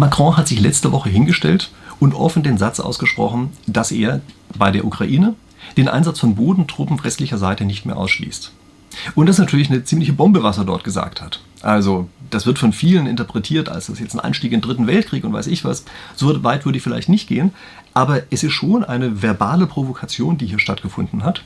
Macron hat sich letzte Woche hingestellt und offen den Satz ausgesprochen, dass er bei der Ukraine den Einsatz von Bodentruppen westlicher Seite nicht mehr ausschließt. Und das ist natürlich eine ziemliche Bombe, was er dort gesagt hat. Also, das wird von vielen interpretiert als das jetzt ein Einstieg in den Dritten Weltkrieg und weiß ich was. So weit würde ich vielleicht nicht gehen. Aber es ist schon eine verbale Provokation, die hier stattgefunden hat.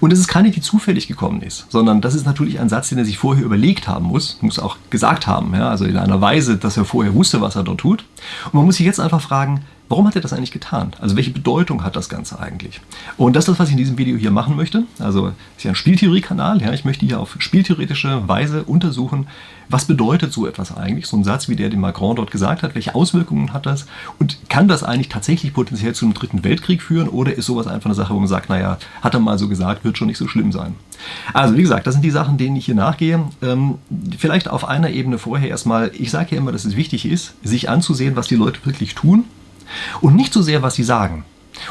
Und es ist keine, die zufällig gekommen ist, sondern das ist natürlich ein Satz, den er sich vorher überlegt haben muss, muss auch gesagt haben, ja, also in einer Weise, dass er vorher wusste, was er dort tut. Und man muss sich jetzt einfach fragen, Warum hat er das eigentlich getan? Also welche Bedeutung hat das Ganze eigentlich? Und das ist das, was ich in diesem Video hier machen möchte. Also es ist ja ein Spieltheorie-Kanal. Ja, ich möchte hier auf spieltheoretische Weise untersuchen, was bedeutet so etwas eigentlich, so ein Satz, wie der den Macron dort gesagt hat, welche Auswirkungen hat das und kann das eigentlich tatsächlich potenziell zu einem dritten Weltkrieg führen oder ist sowas einfach eine Sache, wo man sagt, naja, hat er mal so gesagt, wird schon nicht so schlimm sein. Also wie gesagt, das sind die Sachen, denen ich hier nachgehe. Ähm, vielleicht auf einer Ebene vorher erstmal, ich sage ja immer, dass es wichtig ist, sich anzusehen, was die Leute wirklich tun und nicht so sehr, was sie sagen.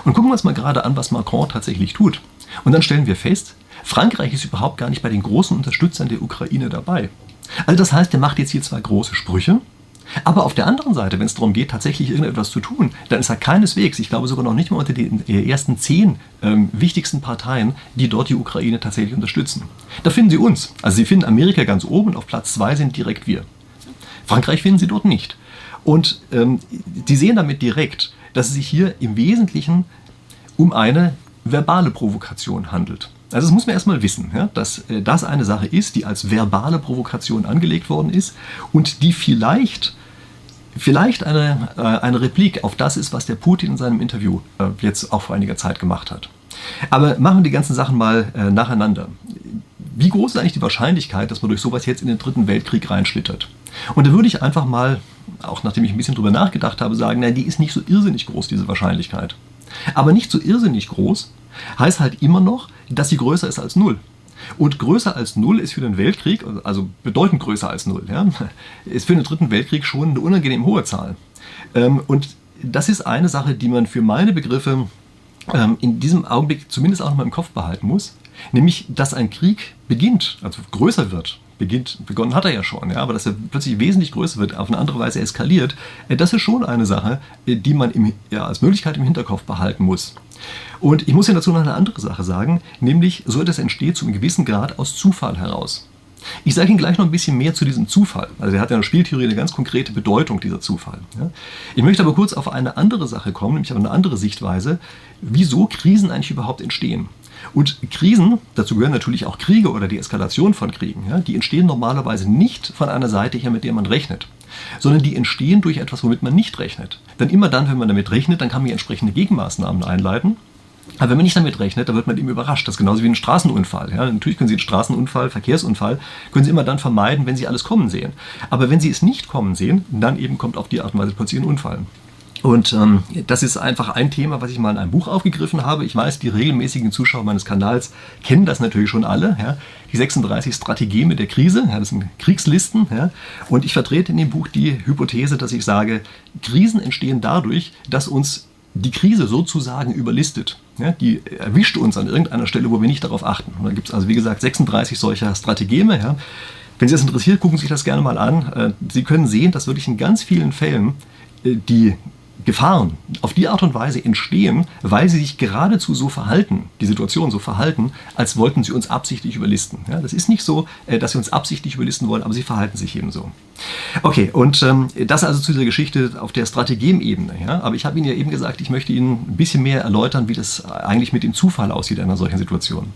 Und gucken wir uns mal gerade an, was Macron tatsächlich tut. Und dann stellen wir fest, Frankreich ist überhaupt gar nicht bei den großen Unterstützern der Ukraine dabei. Also das heißt, er macht jetzt hier zwar große Sprüche, aber auf der anderen Seite, wenn es darum geht, tatsächlich irgendetwas zu tun, dann ist er keineswegs, ich glaube sogar noch nicht mal unter den ersten zehn ähm, wichtigsten Parteien, die dort die Ukraine tatsächlich unterstützen. Da finden Sie uns. Also Sie finden Amerika ganz oben, auf Platz zwei sind direkt wir. Frankreich finden Sie dort nicht. Und ähm, die sehen damit direkt, dass es sich hier im Wesentlichen um eine verbale Provokation handelt. Also das muss man erstmal wissen, ja, dass äh, das eine Sache ist, die als verbale Provokation angelegt worden ist und die vielleicht, vielleicht eine, äh, eine Replik auf das ist, was der Putin in seinem Interview äh, jetzt auch vor einiger Zeit gemacht hat. Aber machen wir die ganzen Sachen mal äh, nacheinander. Wie groß ist eigentlich die Wahrscheinlichkeit, dass man durch sowas jetzt in den Dritten Weltkrieg reinschlittert? Und da würde ich einfach mal, auch nachdem ich ein bisschen drüber nachgedacht habe, sagen, nein, die ist nicht so irrsinnig groß, diese Wahrscheinlichkeit. Aber nicht so irrsinnig groß heißt halt immer noch, dass sie größer ist als null. Und größer als null ist für den Weltkrieg, also bedeutend größer als null, ja, ist für den Dritten Weltkrieg schon eine unangenehm hohe Zahl. Ähm, und das ist eine Sache, die man für meine Begriffe ähm, in diesem Augenblick zumindest auch noch mal im Kopf behalten muss. Nämlich, dass ein Krieg beginnt, also größer wird, beginnt, begonnen hat er ja schon, ja, aber dass er plötzlich wesentlich größer wird, auf eine andere Weise eskaliert, äh, das ist schon eine Sache, äh, die man im, ja, als Möglichkeit im Hinterkopf behalten muss. Und ich muss ja dazu noch eine andere Sache sagen, nämlich so etwas entsteht zu einem gewissen Grad aus Zufall heraus. Ich sage Ihnen gleich noch ein bisschen mehr zu diesem Zufall. Also er hat ja in der Spieltheorie eine ganz konkrete Bedeutung, dieser Zufall. Ich möchte aber kurz auf eine andere Sache kommen, nämlich auf eine andere Sichtweise, wieso Krisen eigentlich überhaupt entstehen. Und Krisen, dazu gehören natürlich auch Kriege oder die Eskalation von Kriegen, ja, die entstehen normalerweise nicht von einer Seite her, mit der man rechnet, sondern die entstehen durch etwas, womit man nicht rechnet. Denn immer dann, wenn man damit rechnet, dann kann man entsprechende Gegenmaßnahmen einleiten. Aber wenn man nicht damit rechnet, dann wird man eben überrascht. Das ist genauso wie ein Straßenunfall. Ja, natürlich können Sie einen Straßenunfall, Verkehrsunfall, können Sie immer dann vermeiden, wenn Sie alles kommen sehen. Aber wenn Sie es nicht kommen sehen, dann eben kommt auf die Art und Weise plötzlich ein Unfall. Und ähm, das ist einfach ein Thema, was ich mal in einem Buch aufgegriffen habe. Ich weiß, die regelmäßigen Zuschauer meines Kanals kennen das natürlich schon alle. Ja? Die 36 Strategeme der Krise, ja, das sind Kriegslisten. Ja? Und ich vertrete in dem Buch die Hypothese, dass ich sage, Krisen entstehen dadurch, dass uns die Krise sozusagen überlistet. Ja? Die erwischt uns an irgendeiner Stelle, wo wir nicht darauf achten. Und da gibt es also, wie gesagt, 36 solcher Strategeme. Ja? Wenn Sie das interessiert, gucken Sie sich das gerne mal an. Äh, Sie können sehen, dass wirklich in ganz vielen Fällen äh, die Gefahren auf die Art und Weise entstehen, weil sie sich geradezu so verhalten, die Situation so verhalten, als wollten sie uns absichtlich überlisten. Ja, das ist nicht so, äh, dass sie uns absichtlich überlisten wollen, aber sie verhalten sich eben so. Okay, und ähm, das also zu dieser Geschichte auf der Strategiemebene. Ja? Aber ich habe Ihnen ja eben gesagt, ich möchte Ihnen ein bisschen mehr erläutern, wie das eigentlich mit dem Zufall aussieht in einer solchen Situation.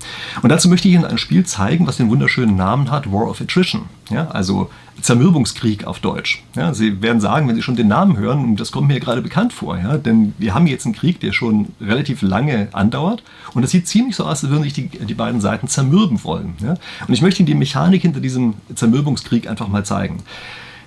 Und dazu möchte ich Ihnen ein Spiel zeigen, was den wunderschönen Namen hat, War of Attrition. Ja? Also Zermürbungskrieg auf Deutsch. Ja, Sie werden sagen, wenn Sie schon den Namen hören, und das kommt mir gerade bekannt vor, ja, denn wir haben jetzt einen Krieg, der schon relativ lange andauert und es sieht ziemlich so aus, als würden sich die, die beiden Seiten zermürben wollen. Ja. Und ich möchte Ihnen die Mechanik hinter diesem Zermürbungskrieg einfach mal zeigen.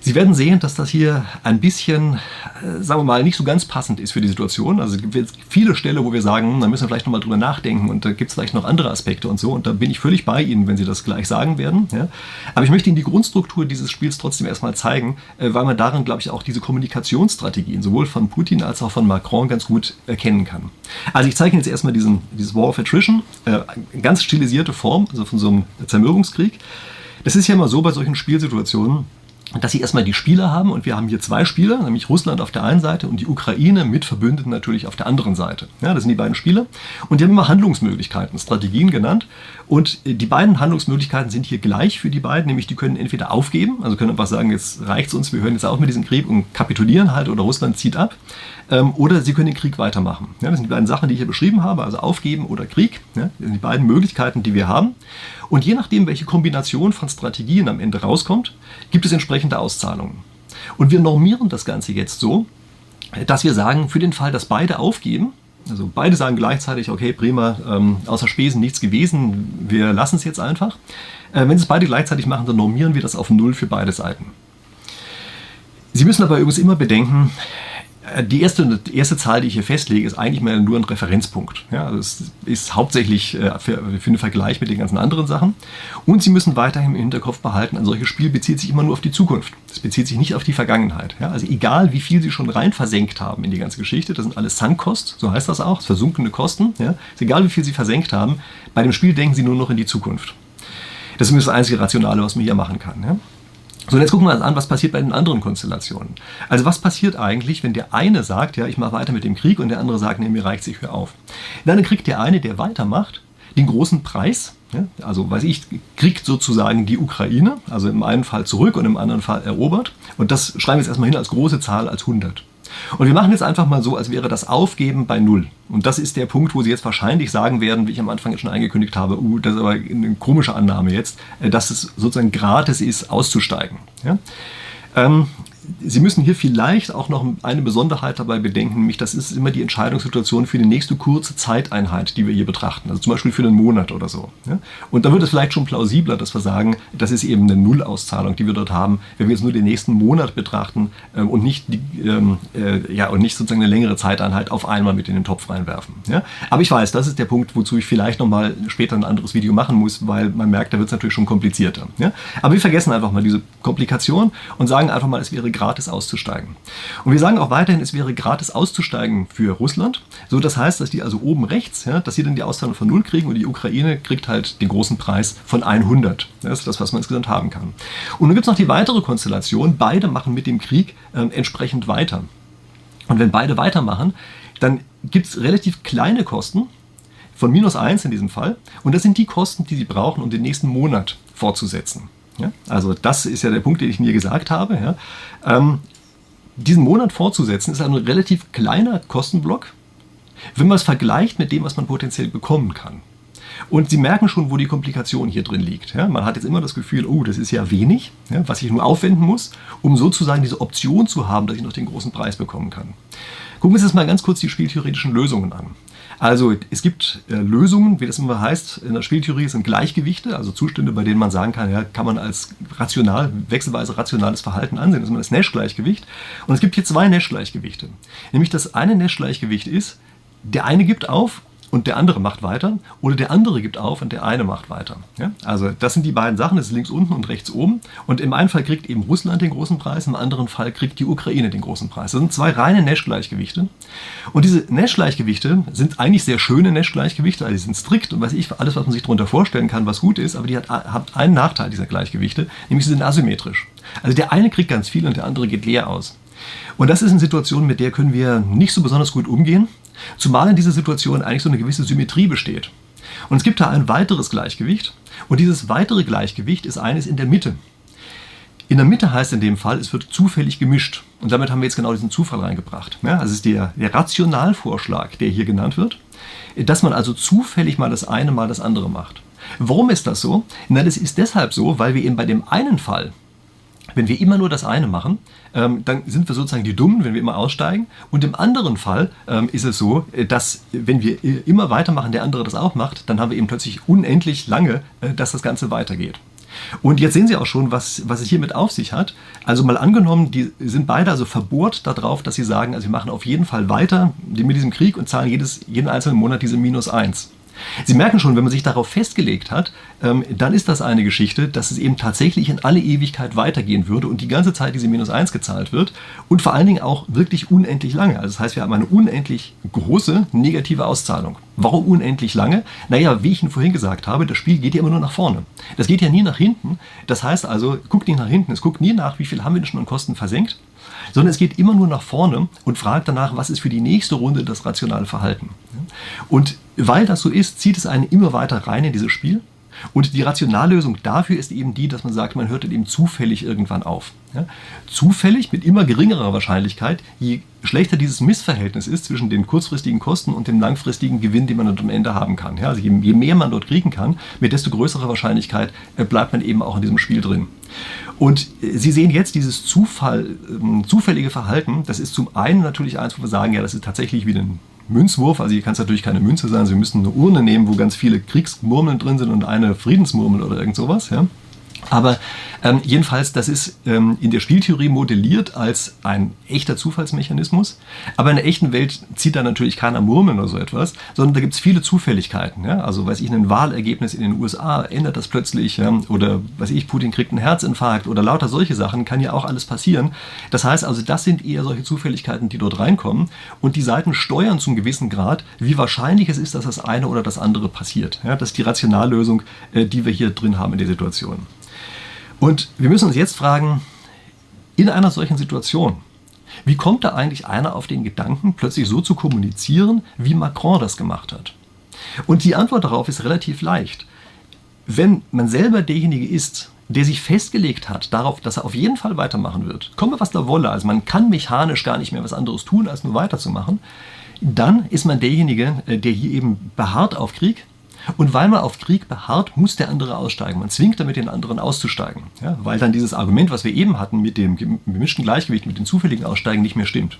Sie werden sehen, dass das hier ein bisschen, äh, sagen wir mal, nicht so ganz passend ist für die Situation. Also es gibt jetzt viele Stellen, wo wir sagen, da müssen wir vielleicht nochmal drüber nachdenken und da gibt es vielleicht noch andere Aspekte und so. Und da bin ich völlig bei Ihnen, wenn Sie das gleich sagen werden. Ja. Aber ich möchte Ihnen die Grundstruktur dieses Spiels trotzdem erstmal zeigen, äh, weil man darin, glaube ich, auch diese Kommunikationsstrategien sowohl von Putin als auch von Macron ganz gut erkennen kann. Also ich zeige Ihnen jetzt erstmal diesen, dieses War of Attrition, äh, ganz stilisierte Form, also von so einem Zermürbungskrieg. Das ist ja immer so bei solchen Spielsituationen, dass sie erstmal die Spieler haben und wir haben hier zwei Spieler, nämlich Russland auf der einen Seite und die Ukraine mit Verbündeten natürlich auf der anderen Seite. Ja, das sind die beiden Spieler. Und die haben immer Handlungsmöglichkeiten, Strategien genannt. Und die beiden Handlungsmöglichkeiten sind hier gleich für die beiden, nämlich die können entweder aufgeben, also können einfach sagen, jetzt reicht's uns, wir hören jetzt auf mit diesem Krieg und kapitulieren halt oder Russland zieht ab ähm, oder sie können den Krieg weitermachen. Ja, das sind die beiden Sachen, die ich hier beschrieben habe, also aufgeben oder Krieg. Ja, das sind die beiden Möglichkeiten, die wir haben. Und je nachdem, welche Kombination von Strategien am Ende rauskommt, gibt es entsprechende Auszahlungen. Und wir normieren das Ganze jetzt so, dass wir sagen, für den Fall, dass beide aufgeben, also beide sagen gleichzeitig, okay, prima, ähm, außer Spesen nichts gewesen, wir lassen es jetzt einfach. Äh, wenn sie es beide gleichzeitig machen, dann normieren wir das auf Null für beide Seiten. Sie müssen aber übrigens immer bedenken, die erste, die erste Zahl, die ich hier festlege, ist eigentlich mal nur ein Referenzpunkt. Ja, also es ist hauptsächlich äh, für, für einen Vergleich mit den ganzen anderen Sachen. Und Sie müssen weiterhin im Hinterkopf behalten, ein solches Spiel bezieht sich immer nur auf die Zukunft. Es bezieht sich nicht auf die Vergangenheit. Ja, also egal, wie viel Sie schon rein versenkt haben in die ganze Geschichte, das sind alles Sunk-Cost, so heißt das auch, versunkene Kosten. Ja, ist egal, wie viel Sie versenkt haben, bei dem Spiel denken Sie nur noch in die Zukunft. Das ist das einzige Rationale, was man hier machen kann. Ja? So, jetzt gucken wir uns an, was passiert bei den anderen Konstellationen. Also was passiert eigentlich, wenn der eine sagt, ja, ich mache weiter mit dem Krieg und der andere sagt, nee, mir reicht sich, hör auf. Dann kriegt der eine, der weitermacht, den großen Preis, ja, also weiß ich, kriegt sozusagen die Ukraine, also im einen Fall zurück und im anderen Fall erobert. Und das schreiben wir jetzt erstmal hin als große Zahl, als 100. Und wir machen jetzt einfach mal so, als wäre das Aufgeben bei Null. Und das ist der Punkt, wo Sie jetzt wahrscheinlich sagen werden, wie ich am Anfang schon angekündigt habe, uh, das ist aber eine komische Annahme jetzt, äh, dass es sozusagen gratis ist, auszusteigen. Ja? Ähm, Sie müssen hier vielleicht auch noch eine Besonderheit dabei bedenken, nämlich das ist immer die Entscheidungssituation für die nächste kurze Zeiteinheit, die wir hier betrachten. Also zum Beispiel für einen Monat oder so. Und da wird es vielleicht schon plausibler, dass wir sagen, das ist eben eine Nullauszahlung, die wir dort haben, wenn wir jetzt nur den nächsten Monat betrachten äh, und, nicht die, ähm, äh, ja, und nicht sozusagen eine längere Zeiteinheit auf einmal mit in den Topf reinwerfen. Aber ich weiß, das ist der Punkt, wozu ich vielleicht nochmal später ein anderes Video machen muss, weil man merkt, da wird es natürlich schon komplizierter. Aber wir vergessen einfach mal diese Komplikation und sagen einfach mal, es wäre gratis auszusteigen. Und wir sagen auch weiterhin, es wäre gratis auszusteigen für Russland. So, das heißt, dass die also oben rechts, ja, dass sie dann die Auszahlung von 0 kriegen und die Ukraine kriegt halt den großen Preis von 100. Das ist das, was man insgesamt haben kann. Und dann gibt es noch die weitere Konstellation, beide machen mit dem Krieg äh, entsprechend weiter. Und wenn beide weitermachen, dann gibt es relativ kleine Kosten, von minus 1 in diesem Fall. Und das sind die Kosten, die Sie brauchen, um den nächsten Monat fortzusetzen. Ja? Also das ist ja der Punkt, den ich mir gesagt habe. Ja? Ähm, diesen Monat fortzusetzen ist ein relativ kleiner Kostenblock, wenn man es vergleicht mit dem, was man potenziell bekommen kann. Und Sie merken schon, wo die Komplikation hier drin liegt. Ja, man hat jetzt immer das Gefühl, oh, das ist ja wenig, ja, was ich nur aufwenden muss, um sozusagen diese Option zu haben, dass ich noch den großen Preis bekommen kann. Gucken wir uns jetzt mal ganz kurz die spieltheoretischen Lösungen an. Also es gibt äh, Lösungen, wie das immer heißt, in der Spieltheorie sind Gleichgewichte, also Zustände, bei denen man sagen kann, ja, kann man als rational, wechselweise rationales Verhalten ansehen. Das ist das Nash-Gleichgewicht. Und es gibt hier zwei Nash-Gleichgewichte. Nämlich das eine Nash-Gleichgewicht ist, der eine gibt auf und der andere macht weiter oder der andere gibt auf und der eine macht weiter. Ja? Also das sind die beiden Sachen, das ist links unten und rechts oben. Und im einen Fall kriegt eben Russland den großen Preis, im anderen Fall kriegt die Ukraine den großen Preis. Das sind zwei reine Nash-Gleichgewichte. Und diese Nash-Gleichgewichte sind eigentlich sehr schöne Nash-Gleichgewichte, also die sind strikt und weiß ich, alles, was man sich darunter vorstellen kann, was gut ist, aber die hat, hat einen Nachteil, dieser Gleichgewichte, nämlich sie sind asymmetrisch. Also der eine kriegt ganz viel und der andere geht leer aus. Und das ist eine Situation, mit der können wir nicht so besonders gut umgehen. Zumal in dieser Situation eigentlich so eine gewisse Symmetrie besteht. Und es gibt da ein weiteres Gleichgewicht. Und dieses weitere Gleichgewicht ist eines in der Mitte. In der Mitte heißt in dem Fall, es wird zufällig gemischt. Und damit haben wir jetzt genau diesen Zufall reingebracht. Ja, also ist der, der Rationalvorschlag, der hier genannt wird, dass man also zufällig mal das eine, mal das andere macht. Warum ist das so? Na, das ist deshalb so, weil wir eben bei dem einen Fall wenn wir immer nur das eine machen, ähm, dann sind wir sozusagen die Dummen, wenn wir immer aussteigen. Und im anderen Fall ähm, ist es so, äh, dass wenn wir äh, immer weitermachen, der andere das auch macht, dann haben wir eben plötzlich unendlich lange, äh, dass das Ganze weitergeht. Und jetzt sehen Sie auch schon, was, was es hiermit auf sich hat. Also mal angenommen, die sind beide also verbohrt darauf, dass sie sagen, also wir machen auf jeden Fall weiter mit diesem Krieg und zahlen jedes, jeden einzelnen Monat diese minus 1. Sie merken schon, wenn man sich darauf festgelegt hat, ähm, dann ist das eine Geschichte, dass es eben tatsächlich in alle Ewigkeit weitergehen würde und die ganze Zeit diese minus 1 gezahlt wird und vor allen Dingen auch wirklich unendlich lange. Also das heißt, wir haben eine unendlich große negative Auszahlung. Warum unendlich lange? Naja, wie ich Ihnen vorhin gesagt habe, das Spiel geht ja immer nur nach vorne. Das geht ja nie nach hinten. Das heißt also, guckt nicht nach hinten, es guckt nie nach, wie viel haben wir denn schon an Kosten versenkt, sondern es geht immer nur nach vorne und fragt danach, was ist für die nächste Runde das rationale Verhalten. Und weil das so ist, zieht es einen immer weiter rein in dieses Spiel. Und die Rationallösung dafür ist eben die, dass man sagt, man hört eben zufällig irgendwann auf. Ja? Zufällig mit immer geringerer Wahrscheinlichkeit, je schlechter dieses Missverhältnis ist zwischen den kurzfristigen Kosten und dem langfristigen Gewinn, den man dann am Ende haben kann. Ja? Also je, je, mehr man dort kriegen kann, mit desto größerer Wahrscheinlichkeit äh, bleibt man eben auch in diesem Spiel drin. Und äh, Sie sehen jetzt dieses Zufall, äh, zufällige Verhalten, das ist zum einen natürlich eins, wo wir sagen, ja, das ist tatsächlich wie ein Münzwurf. Also hier kann es natürlich keine Münze sein. Sie müssen eine Urne nehmen, wo ganz viele Kriegsmurmeln drin sind und eine Friedensmurmel oder irgend sowas. Ja? Aber ähm, jedenfalls, das ist ähm, in der Spieltheorie modelliert als ein echter Zufallsmechanismus. Aber in der echten Welt zieht da natürlich keiner Murmeln oder so etwas, sondern da gibt es viele Zufälligkeiten. Ja? Also, weiß ich, ein Wahlergebnis in den USA ändert das plötzlich ja? oder, weiß ich, Putin kriegt einen Herzinfarkt oder lauter solche Sachen, kann ja auch alles passieren. Das heißt also, das sind eher solche Zufälligkeiten, die dort reinkommen und die Seiten steuern zum gewissen Grad, wie wahrscheinlich es ist, dass das eine oder das andere passiert. Ja? Das ist die Rationallösung, äh, die wir hier drin haben in der Situation. Und wir müssen uns jetzt fragen, in einer solchen Situation, wie kommt da eigentlich einer auf den Gedanken, plötzlich so zu kommunizieren, wie Macron das gemacht hat? Und die Antwort darauf ist relativ leicht. Wenn man selber derjenige ist, der sich festgelegt hat darauf, dass er auf jeden Fall weitermachen wird, komme was da wolle, also man kann mechanisch gar nicht mehr was anderes tun, als nur weiterzumachen, dann ist man derjenige, äh, der hier eben beharrt auf Krieg, und weil man auf Krieg beharrt, muss der andere aussteigen. Man zwingt damit den anderen auszusteigen. Ja, weil dann dieses Argument, was wir eben hatten mit dem gemischten Gleichgewicht, mit dem zufälligen Aussteigen nicht mehr stimmt.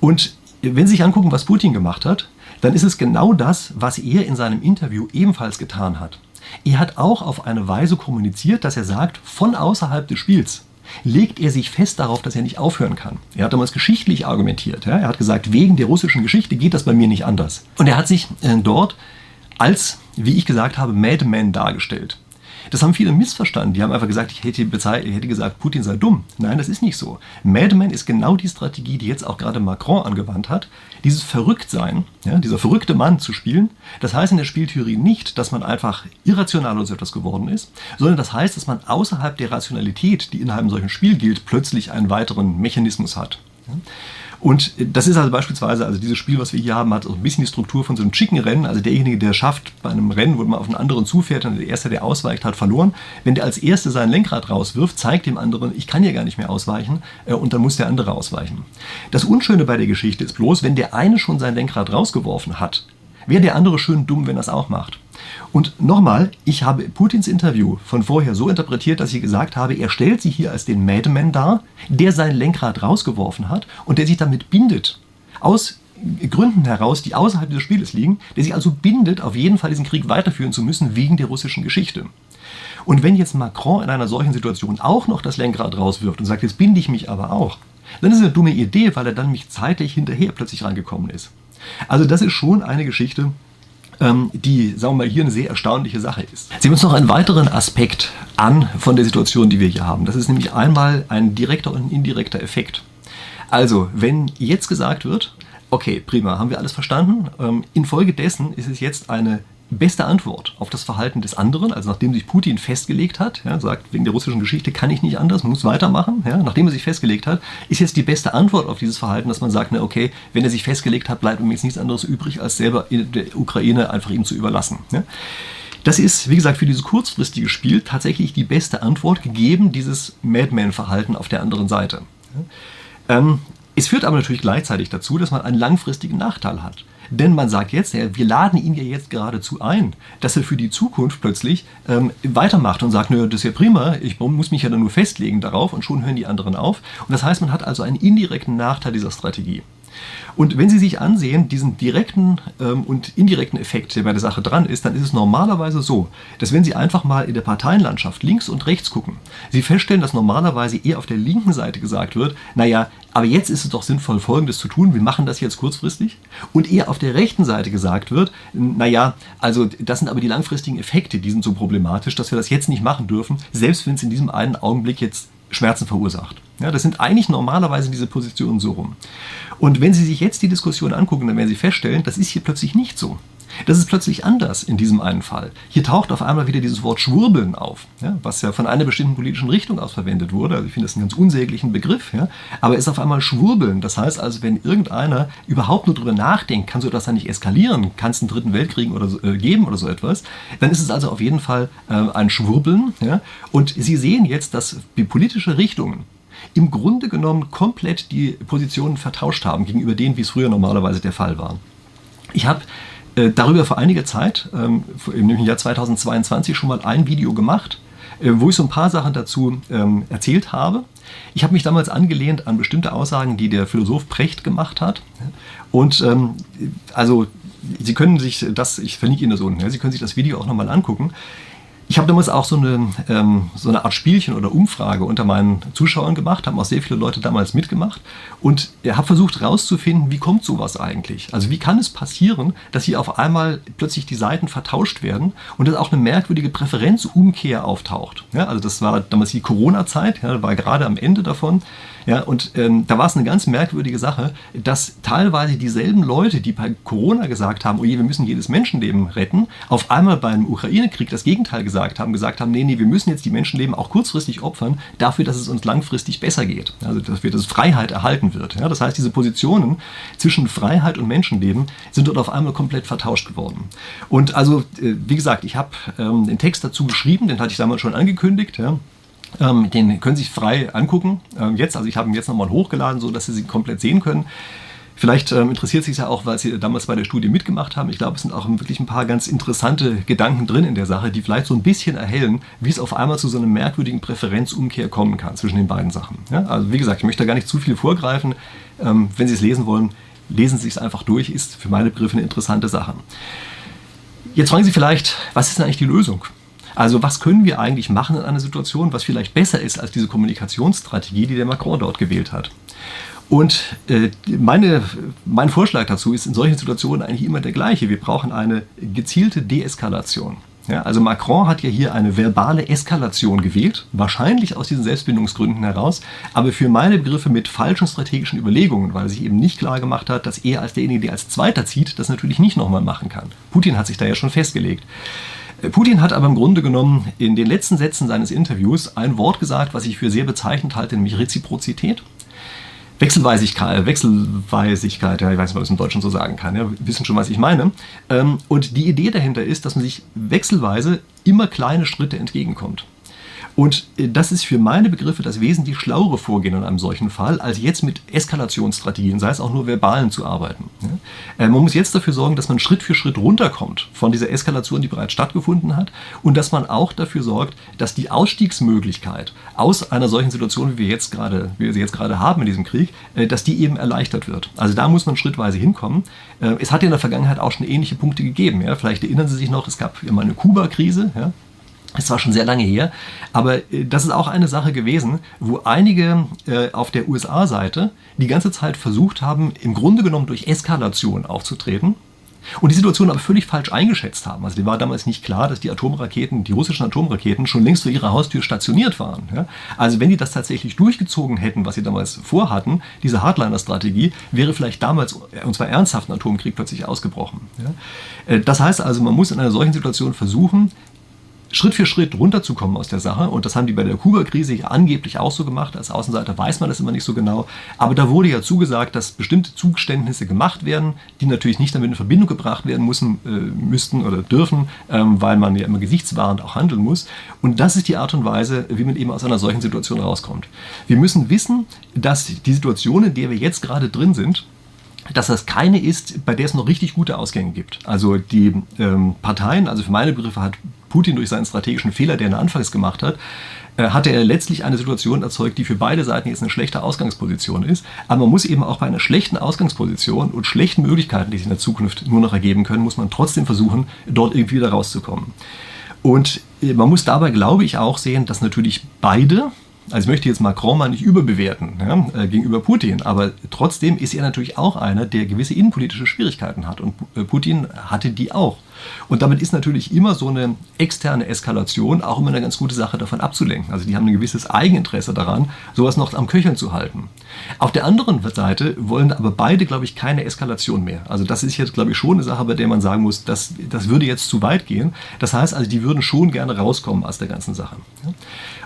Und wenn Sie sich angucken, was Putin gemacht hat, dann ist es genau das, was er in seinem Interview ebenfalls getan hat. Er hat auch auf eine Weise kommuniziert, dass er sagt, von außerhalb des Spiels legt er sich fest darauf, dass er nicht aufhören kann. Er hat damals geschichtlich argumentiert. Ja? Er hat gesagt, wegen der russischen Geschichte geht das bei mir nicht anders. Und er hat sich äh, dort als, wie ich gesagt habe, Madman dargestellt. Das haben viele missverstanden. Die haben einfach gesagt, ich hätte, ich hätte, gesagt, Putin sei dumm. Nein, das ist nicht so. Madman ist genau die Strategie, die jetzt auch gerade Macron angewandt hat. Dieses Verrücktsein, ja, dieser verrückte Mann zu spielen. Das heißt in der Spieltheorie nicht, dass man einfach irrational oder so etwas geworden ist, sondern das heißt, dass man außerhalb der Rationalität, die in einem solchen Spiel gilt, plötzlich einen weiteren Mechanismus hat. Ja. Und das ist also beispielsweise, also dieses Spiel, was wir hier haben, hat so ein bisschen die Struktur von so einem Chicken-Rennen. Also derjenige, der schafft bei einem Rennen, wo man auf einen anderen zufährt und der Erste, der ausweicht, hat verloren. Wenn der als Erster sein Lenkrad rauswirft, zeigt dem anderen, ich kann hier gar nicht mehr ausweichen äh, und dann muss der andere ausweichen. Das Unschöne bei der Geschichte ist bloß, wenn der eine schon sein Lenkrad rausgeworfen hat, wäre der andere schön dumm, wenn er es auch macht. Und nochmal, ich habe Putins Interview von vorher so interpretiert, dass ich gesagt habe, er stellt sich hier als den Madman dar, der sein Lenkrad rausgeworfen hat und der sich damit bindet. Aus Gründen heraus, die außerhalb des Spieles liegen, der sich also bindet, auf jeden Fall diesen Krieg weiterführen zu müssen wegen der russischen Geschichte. Und wenn jetzt Macron in einer solchen Situation auch noch das Lenkrad rauswirft und sagt, jetzt binde ich mich aber auch, dann ist es eine dumme Idee, weil er dann mich zeitlich hinterher plötzlich reingekommen ist. Also das ist schon eine Geschichte, ähm, die, sagen wir mal, hier eine sehr erstaunliche Sache ist. Sehen wir uns noch einen weiteren Aspekt an von der Situation, die wir hier haben. Das ist nämlich einmal ein direkter und ein indirekter Effekt. Also, wenn jetzt gesagt wird, okay, prima, haben wir alles verstanden, ähm, infolgedessen ist es jetzt eine beste Antwort auf das Verhalten des anderen, also nachdem sich Putin festgelegt hat, ja, sagt, wegen der russischen Geschichte kann ich nicht anders, muss weitermachen, ja, nachdem er sich festgelegt hat, ist jetzt die beste Antwort auf dieses Verhalten, dass man sagt, na okay, wenn er sich festgelegt hat, bleibt ihm jetzt nichts anderes übrig, als selber der Ukraine einfach ihm zu überlassen. Ja. Das ist, wie gesagt, für dieses kurzfristige Spiel tatsächlich die beste Antwort, gegeben dieses Madman-Verhalten auf der anderen Seite. Ähm, es führt aber natürlich gleichzeitig dazu, dass man einen langfristigen Nachteil hat. Denn man sagt jetzt, wir laden ihn ja jetzt geradezu ein, dass er für die Zukunft plötzlich ähm, weitermacht und sagt, nö, das ist ja prima, ich muss mich ja dann nur festlegen darauf und schon hören die anderen auf. Und das heißt, man hat also einen indirekten Nachteil dieser Strategie. Und wenn Sie sich ansehen, diesen direkten ähm, und indirekten Effekt, der bei der Sache dran ist, dann ist es normalerweise so, dass wenn Sie einfach mal in der Parteienlandschaft links und rechts gucken, Sie feststellen, dass normalerweise eher auf der linken Seite gesagt wird, naja, aber jetzt ist es doch sinnvoll, Folgendes zu tun, wir machen das jetzt kurzfristig. Und eher auf der rechten Seite gesagt wird, naja, also das sind aber die langfristigen Effekte, die sind so problematisch, dass wir das jetzt nicht machen dürfen, selbst wenn es in diesem einen Augenblick jetzt Schmerzen verursacht. Ja, das sind eigentlich normalerweise diese Positionen so rum. Und wenn Sie sich jetzt die Diskussion angucken, dann werden Sie feststellen, das ist hier plötzlich nicht so. Das ist plötzlich anders in diesem einen Fall. Hier taucht auf einmal wieder dieses Wort Schwurbeln auf, ja, was ja von einer bestimmten politischen Richtung aus verwendet wurde. Also ich finde das einen ganz unsäglichen Begriff, ja, aber ist auf einmal Schwurbeln. Das heißt also, wenn irgendeiner überhaupt nur darüber nachdenkt, kann so das dann nicht eskalieren, kann es einen dritten Weltkrieg oder so, äh, geben oder so etwas, dann ist es also auf jeden Fall äh, ein Schwurbeln. Ja. Und Sie sehen jetzt, dass die politische Richtungen im Grunde genommen komplett die Positionen vertauscht haben gegenüber denen, wie es früher normalerweise der Fall war. Ich habe äh, darüber vor einiger Zeit, ähm, im Jahr 2022, schon mal ein Video gemacht, äh, wo ich so ein paar Sachen dazu ähm, erzählt habe. Ich habe mich damals angelehnt an bestimmte Aussagen, die der Philosoph Precht gemacht hat. Und ähm, also Sie können sich das, ich verlinke Ihnen das unten, ja, Sie können sich das Video auch nochmal angucken. Ich habe damals auch so eine, ähm, so eine Art Spielchen oder Umfrage unter meinen Zuschauern gemacht, haben auch sehr viele Leute damals mitgemacht und habe versucht herauszufinden, wie kommt sowas eigentlich? Also wie kann es passieren, dass hier auf einmal plötzlich die Seiten vertauscht werden und dass auch eine merkwürdige Präferenzumkehr auftaucht? Ja, also das war damals die Corona-Zeit, ja, war gerade am Ende davon. Ja, und ähm, da war es eine ganz merkwürdige Sache, dass teilweise dieselben Leute, die bei Corona gesagt haben, oh je, wir müssen jedes Menschenleben retten, auf einmal beim Ukraine-Krieg das Gegenteil gesagt haben, gesagt haben, nee, nee, wir müssen jetzt die Menschenleben auch kurzfristig opfern, dafür, dass es uns langfristig besser geht. Also dass wir das Freiheit erhalten wird. Ja, das heißt, diese Positionen zwischen Freiheit und Menschenleben sind dort auf einmal komplett vertauscht geworden. Und also, äh, wie gesagt, ich habe ähm, den Text dazu geschrieben, den hatte ich damals schon angekündigt. Ja. Ähm, den können Sie sich frei angucken. Ähm, jetzt, also ich habe ihn jetzt nochmal hochgeladen, so dass Sie sie komplett sehen können. Vielleicht ähm, interessiert sich ja auch, weil Sie damals bei der Studie mitgemacht haben. Ich glaube, es sind auch wirklich ein paar ganz interessante Gedanken drin in der Sache, die vielleicht so ein bisschen erhellen, wie es auf einmal zu so einer merkwürdigen Präferenzumkehr kommen kann zwischen den beiden Sachen. Ja? Also wie gesagt, ich möchte da gar nicht zu viel vorgreifen. Ähm, wenn Sie es lesen wollen, lesen Sie es einfach durch, ist für meine Begriffe eine interessante Sache. Jetzt fragen Sie vielleicht, was ist denn eigentlich die Lösung? Also was können wir eigentlich machen in einer Situation, was vielleicht besser ist als diese Kommunikationsstrategie, die der Macron dort gewählt hat? Und äh, meine, mein Vorschlag dazu ist in solchen Situationen eigentlich immer der gleiche. Wir brauchen eine gezielte Deeskalation. Ja, also Macron hat ja hier eine verbale Eskalation gewählt, wahrscheinlich aus diesen Selbstbindungsgründen heraus, aber für meine Begriffe mit falschen strategischen Überlegungen, weil er sich eben nicht klar gemacht hat, dass er als derjenige, der als Zweiter zieht, das natürlich nicht nochmal machen kann. Putin hat sich da ja schon festgelegt. Putin hat aber im Grunde genommen in den letzten Sätzen seines Interviews ein Wort gesagt, was ich für sehr bezeichnend halte, nämlich Reziprozität. Wechselweisigkeit, Wechselweisigkeit, ja, ich weiß nicht, ob man das im Deutschen so sagen kann, ja, wissen schon, was ich meine. Ähm, und die Idee dahinter ist, dass man sich wechselweise immer kleine Schritte entgegenkommt. Und äh, das ist für meine Begriffe das wesentlich schlauere Vorgehen in einem solchen Fall, als jetzt mit Eskalationsstrategien, sei es auch nur verbalen, zu arbeiten. Äh, man muss jetzt dafür sorgen, dass man Schritt für Schritt runterkommt von dieser Eskalation, die bereits stattgefunden hat, und dass man auch dafür sorgt, dass die Ausstiegsmöglichkeit aus einer solchen Situation, wie wir, jetzt gerade, wie wir sie jetzt gerade haben in diesem Krieg, äh, dass die eben erleichtert wird. Also da muss man schrittweise hinkommen. Es hat in der Vergangenheit auch schon ähnliche Punkte gegeben. Ja? Vielleicht erinnern Sie sich noch, es gab immer eine Kuba-Krise. Ja? Es war schon sehr lange her, aber äh, das ist auch eine Sache gewesen, wo einige äh, auf der USA-Seite die ganze Zeit versucht haben, im Grunde genommen durch Eskalation aufzutreten und die Situation aber völlig falsch eingeschätzt haben. Also dir war damals nicht klar, dass die Atomraketen, die russischen Atomraketen schon längst vor ihrer Haustür stationiert waren. Ja? Also wenn die das tatsächlich durchgezogen hätten, was sie damals vorhatten, diese Hardliner-Strategie, wäre vielleicht damals, äh, und zwar ernsthaft, ein Atomkrieg plötzlich ausgebrochen. Ja? Das heißt also, man muss in einer solchen Situation versuchen, Schritt für Schritt runterzukommen aus der Sache. Und das haben die bei der Kuba-Krise ja angeblich auch so gemacht. Als Außenseiter weiß man das immer nicht so genau. Aber da wurde ja zugesagt, dass bestimmte Zugeständnisse gemacht werden, die natürlich nicht damit in Verbindung gebracht werden müssen, äh, müssten oder dürfen, ähm, weil man ja immer gesichtswahrend auch handeln muss. Und das ist die Art und Weise, wie man eben aus einer solchen Situation rauskommt. Wir müssen wissen, dass die Situation, in der wir jetzt gerade drin sind, dass das keine ist, bei der es noch richtig gute Ausgänge gibt. Also die ähm, Parteien, also für meine Begriffe hat Putin durch seinen strategischen Fehler, den er anfangs gemacht hat, äh, hatte er letztlich eine Situation erzeugt, die für beide Seiten jetzt eine schlechte Ausgangsposition ist. Aber man muss eben auch bei einer schlechten Ausgangsposition und schlechten Möglichkeiten, die sich in der Zukunft nur noch ergeben können, muss man trotzdem versuchen, dort irgendwie wieder rauszukommen. Und äh, man muss dabei, glaube ich, auch sehen, dass natürlich beide, also ich möchte jetzt Macron mal nicht überbewerten ja, äh, gegenüber Putin, aber trotzdem ist er natürlich auch einer, der gewisse innenpolitische Schwierigkeiten hat und äh, Putin hatte die auch. Und damit ist natürlich immer so eine externe Eskalation auch immer eine ganz gute Sache davon abzulenken. Also die haben ein gewisses Eigeninteresse daran, sowas noch am Köcheln zu halten. Auf der anderen Seite wollen aber beide, glaube ich, keine Eskalation mehr. Also das ist jetzt, glaube ich, schon eine Sache, bei der man sagen muss, das, das würde jetzt zu weit gehen. Das heißt also, die würden schon gerne rauskommen aus der ganzen Sache.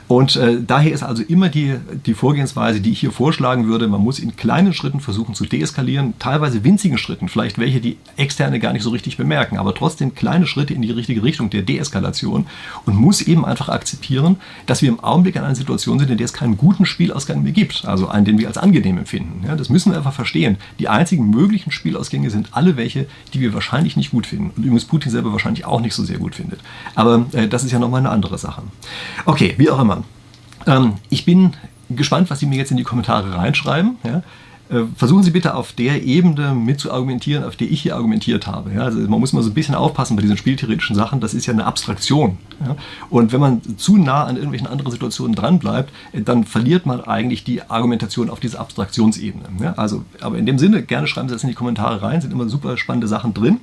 Und äh, daher ist also immer die, die Vorgehensweise, die ich hier vorschlagen würde, man muss in kleinen Schritten versuchen zu deeskalieren, teilweise winzigen Schritten, vielleicht welche, die Externe gar nicht so richtig bemerken, aber trotzdem kleine Schritte in die richtige Richtung der Deeskalation und muss eben einfach akzeptieren, dass wir im Augenblick in einer Situation sind, in der es keinen guten Spielausgang mehr gibt, also einen, den wir als angenehm empfinden. Ja, das müssen wir einfach verstehen. Die einzigen möglichen Spielausgänge sind alle welche, die wir wahrscheinlich nicht gut finden und übrigens Putin selber wahrscheinlich auch nicht so sehr gut findet. Aber äh, das ist ja nochmal eine andere Sache. Okay, wie auch immer. Ähm, ich bin gespannt, was Sie mir jetzt in die Kommentare reinschreiben. Ja? Äh, versuchen Sie bitte auf der Ebene mit zu argumentieren, auf der ich hier argumentiert habe. Ja? Also man muss mal so ein bisschen aufpassen bei diesen spieltheoretischen Sachen. Das ist ja eine Abstraktion. Ja? Und wenn man zu nah an irgendwelchen anderen Situationen dran bleibt, äh, dann verliert man eigentlich die Argumentation auf dieser Abstraktionsebene. Ja? Also, aber in dem Sinne, gerne schreiben Sie das in die Kommentare rein. Sind immer super spannende Sachen drin.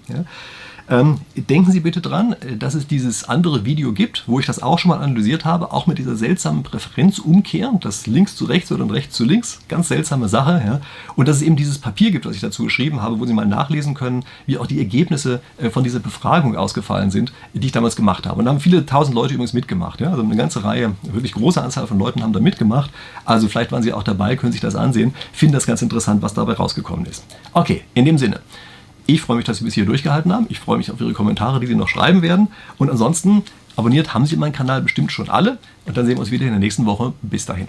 Ähm, denken Sie bitte dran, äh, dass es dieses andere Video gibt, wo ich das auch schon mal analysiert habe, auch mit dieser seltsamen Präferenzumkehr, das links zu rechts oder rechts zu links, ganz seltsame Sache. Ja? Und dass es eben dieses Papier gibt, was ich dazu geschrieben habe, wo Sie mal nachlesen können, wie auch die Ergebnisse äh, von dieser Befragung ausgefallen sind, die ich damals gemacht habe. Und da haben viele tausend Leute übrigens mitgemacht. Ja? Also eine ganze Reihe, wirklich große Anzahl von Leuten haben da mitgemacht. Also vielleicht waren Sie auch dabei, können sich das ansehen, finden das ganz interessant, was dabei rausgekommen ist. Okay, in dem Sinne. Ich freue mich, dass Sie bis hier durchgehalten haben. Ich freue mich auf Ihre Kommentare, die Sie noch schreiben werden. Und ansonsten abonniert haben Sie meinen Kanal bestimmt schon alle. Und dann sehen wir uns wieder in der nächsten Woche. Bis dahin.